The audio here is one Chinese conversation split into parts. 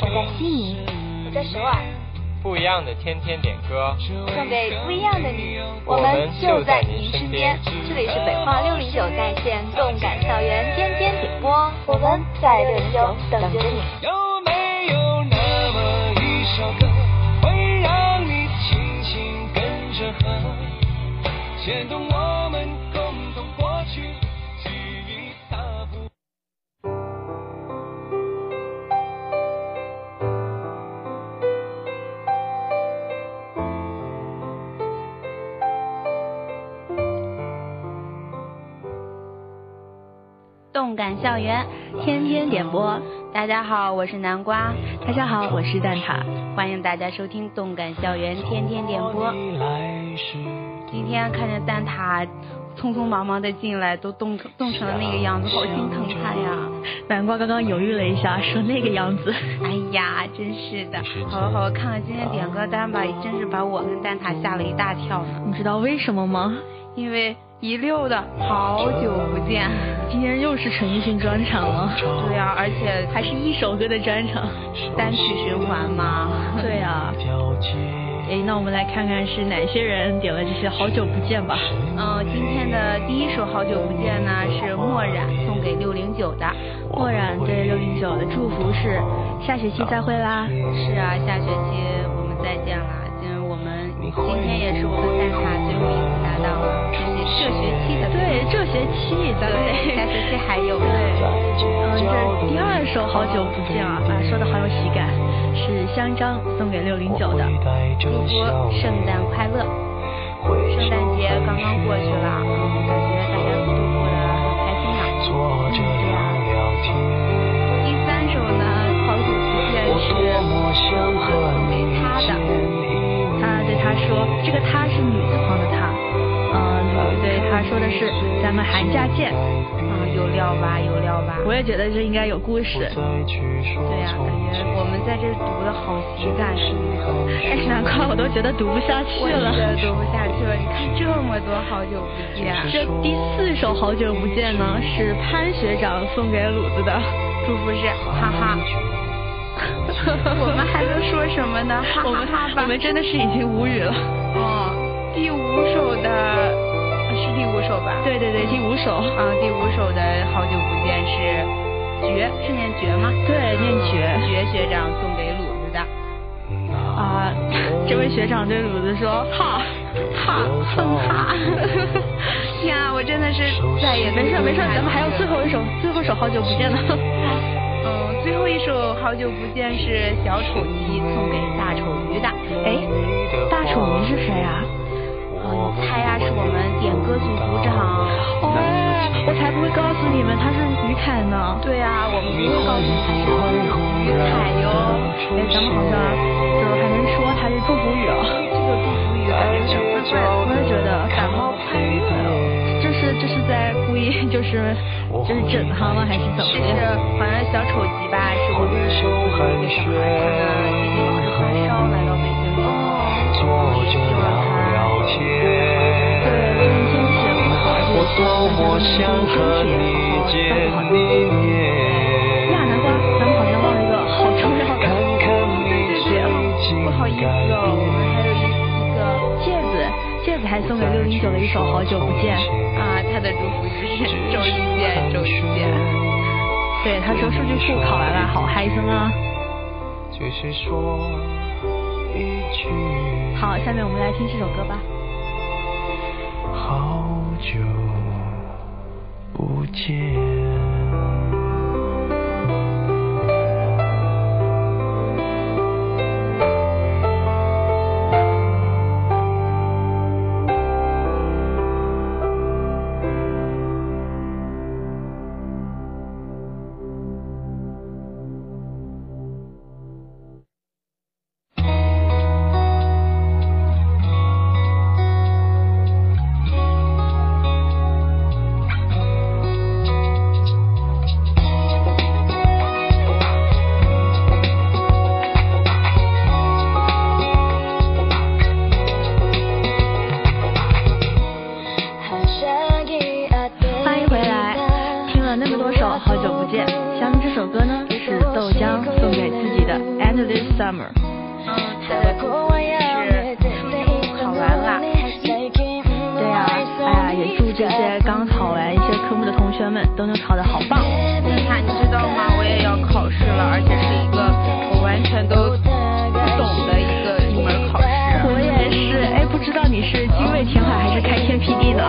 我在悉尼，我在首尔。不一样的天天点歌，送给不一样的你。我们就在您身边。这里是北化六零九在线动感校园天天点播，我们在六零九等着你。有没有那么一首歌，会让你轻轻跟着和，牵动我动感校园天天点播，大家好，我是南瓜，大家好，我是蛋挞，欢迎大家收听动感校园天天点播。今天看见蛋挞匆匆忙忙的进来，都冻冻成了那个样子，好心疼他呀。南瓜刚刚犹豫了一下，说那个样子。哎呀，真是的。好了好了，看看今天点歌单吧，真是把我跟蛋挞吓了一大跳呢。你知道为什么吗？因为一溜的好久不见，今天又是陈奕迅专场了。对呀、而且还是一首歌的专场。单曲循环嘛。对啊。哎，那我们来看看是哪些人点了这些好久不见吧。嗯，今天的第一首好久不见呢是墨染送给六零九的。墨染对六零九的祝福是下学期再会啦。是啊，下学期我们再见啦。今我们今天也是我们蛋挞最后一次搭档了，这学期的。对，这学期咱们对，下学期还有。对，嗯，这第二首好久不见啊，啊，说的好有喜感，是香樟送给六零九的，祝福圣诞快乐。圣诞节刚刚过去了，嗯，感觉大家都过得很开心呢。坐着聊聊天，第三首呢，好久不见是送给他的。他对他说，这个他是女字旁的他，嗯，对他说的是咱们寒假见。啊，有料吧，有料吧。我也觉得这应该有故事。对呀、感觉我们在这读的好喜感书。哎，难怪我都觉得读不下去了。我也读不下去了。你看这么多好久不见。这第四首好久不见呢，是潘学长送给鲁子的，祝福是哈哈。我们还能说什么呢？哈我们。我们真的是已经无语了。哦，第五首的是第五首吧？对对对，第五首。啊，第五首的好久不见是绝，是念绝吗？对，念绝。绝学长送给鲁子的。啊，这位学长对鲁子说：“哈，哈，哼哈。天啊，我真的是再也没事没事，咱们还有最后一首，最后一首好久不见了。嗯，最后一首好久不见是小丑鸡送给大丑鱼的。哎，大丑鱼是谁啊？嗯，你猜呀，是我们点歌组组长。哦，我才不会告诉你们他是于凯呢。对呀、我们不会告诉他是于凯哟。哎，咱们好像就是还能说他是祝福语啊。这个祝福语感觉怪怪的。我也觉得感冒快乐哟。这是这是在故意 就是就是整他吗？还是怎么就是的？好像小丑鸡吧，是我们一个小孩，他呢最近老是发烧，来到北京之后，也希望他天。对，最近天气也不好，而且我多么想和你见一面。呀，南瓜，咱们好像忘了一个好重要的。看看你最近不好意思哦，我们还有一一个戒指，戒指还送给六零九的一首《好久不见》啊，他的祝福就是周一见，周一见。对，他说数据库考完了，好嗨森啊！好，下面我们来听这首歌吧。好久不见。了那么多首，好久不见。下面这首歌呢是豆浆送给自己的《Endless Summer》。考完了，开心。对呀、哎呀，也祝这些刚考完一些科目的同学们都能考得好棒。那他你知道吗？我也要考试了，而且是一个我完全都不懂的一个一门考试。我也是，哎，不知道你是精卫填海还是开天辟地呢？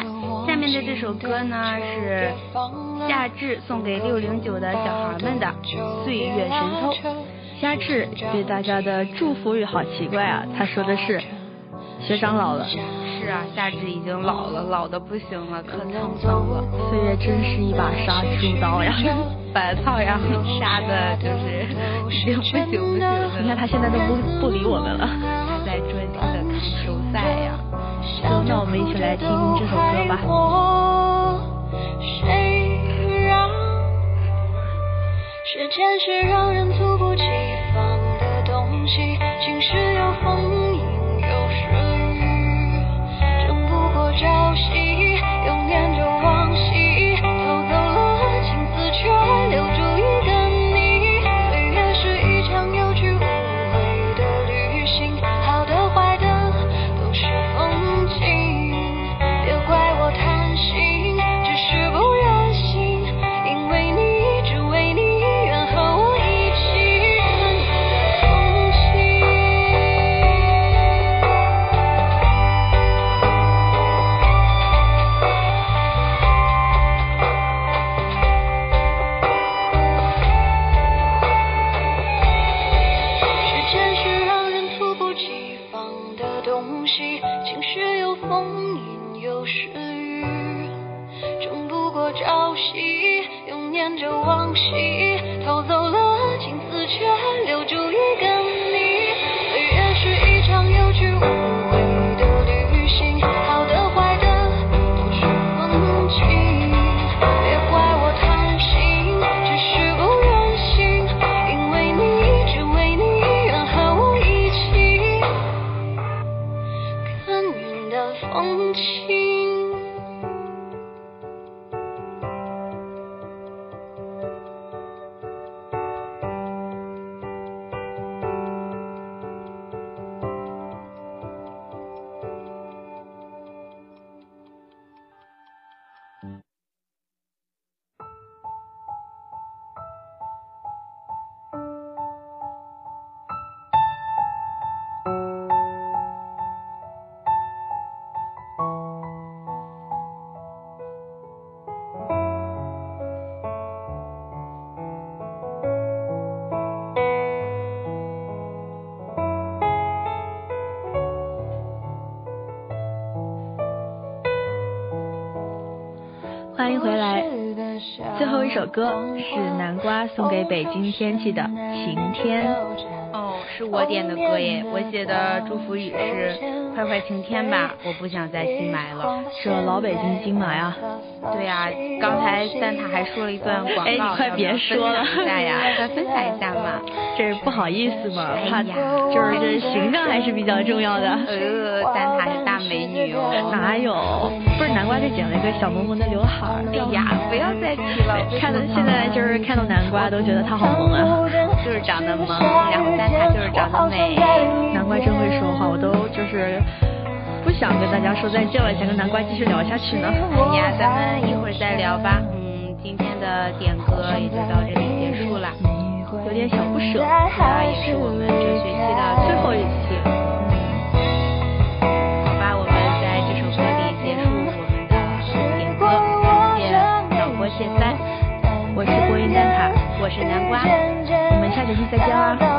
的这首歌呢是夏至送给六零九的小孩们的《岁月神偷》。夏至对大家的祝福语好奇怪啊，他说的是学长老了。是啊，夏至已经老了，老的不行了，可沧桑了。岁月真是一把杀猪刀呀，把操呀杀的就是已 经不行不行了。你看他现在都不不理我们了，行，那我们一起来听这首歌吧。谁让时间是让欢迎回来，最后一首歌是南瓜送给北京天气的晴天。哦，是我点的歌耶，我写的祝福语是快快晴天吧，我不想再新买了。这老北京金马呀，对呀、刚才蛋挞还说了一段广告，哎你快别说了要不要分享一下呀，快分享一下嘛。这是不好意思嘛，怕就是这形象还是比较重要的。呃，蛋挞是大美女哦。哪有？不是南瓜这剪了一个小萌萌的刘海儿。哎呀，不要再提了，看到现在就是看到南瓜都觉得她好萌啊。就是长得萌，然后蛋挞就是长得美。南瓜真会说话，我都就是不想跟大家说再见了，想跟南瓜继续聊下去呢。哎呀，咱们一会儿再聊吧。嗯，今天的点歌也就到这里结束了。有点小不舍，那也是我们这学期的最后一期。好吧，我们在这首歌里结束我们的点歌，感谢导播谢三，我是播音蛋挞，我是南瓜，我们下学期再见啦。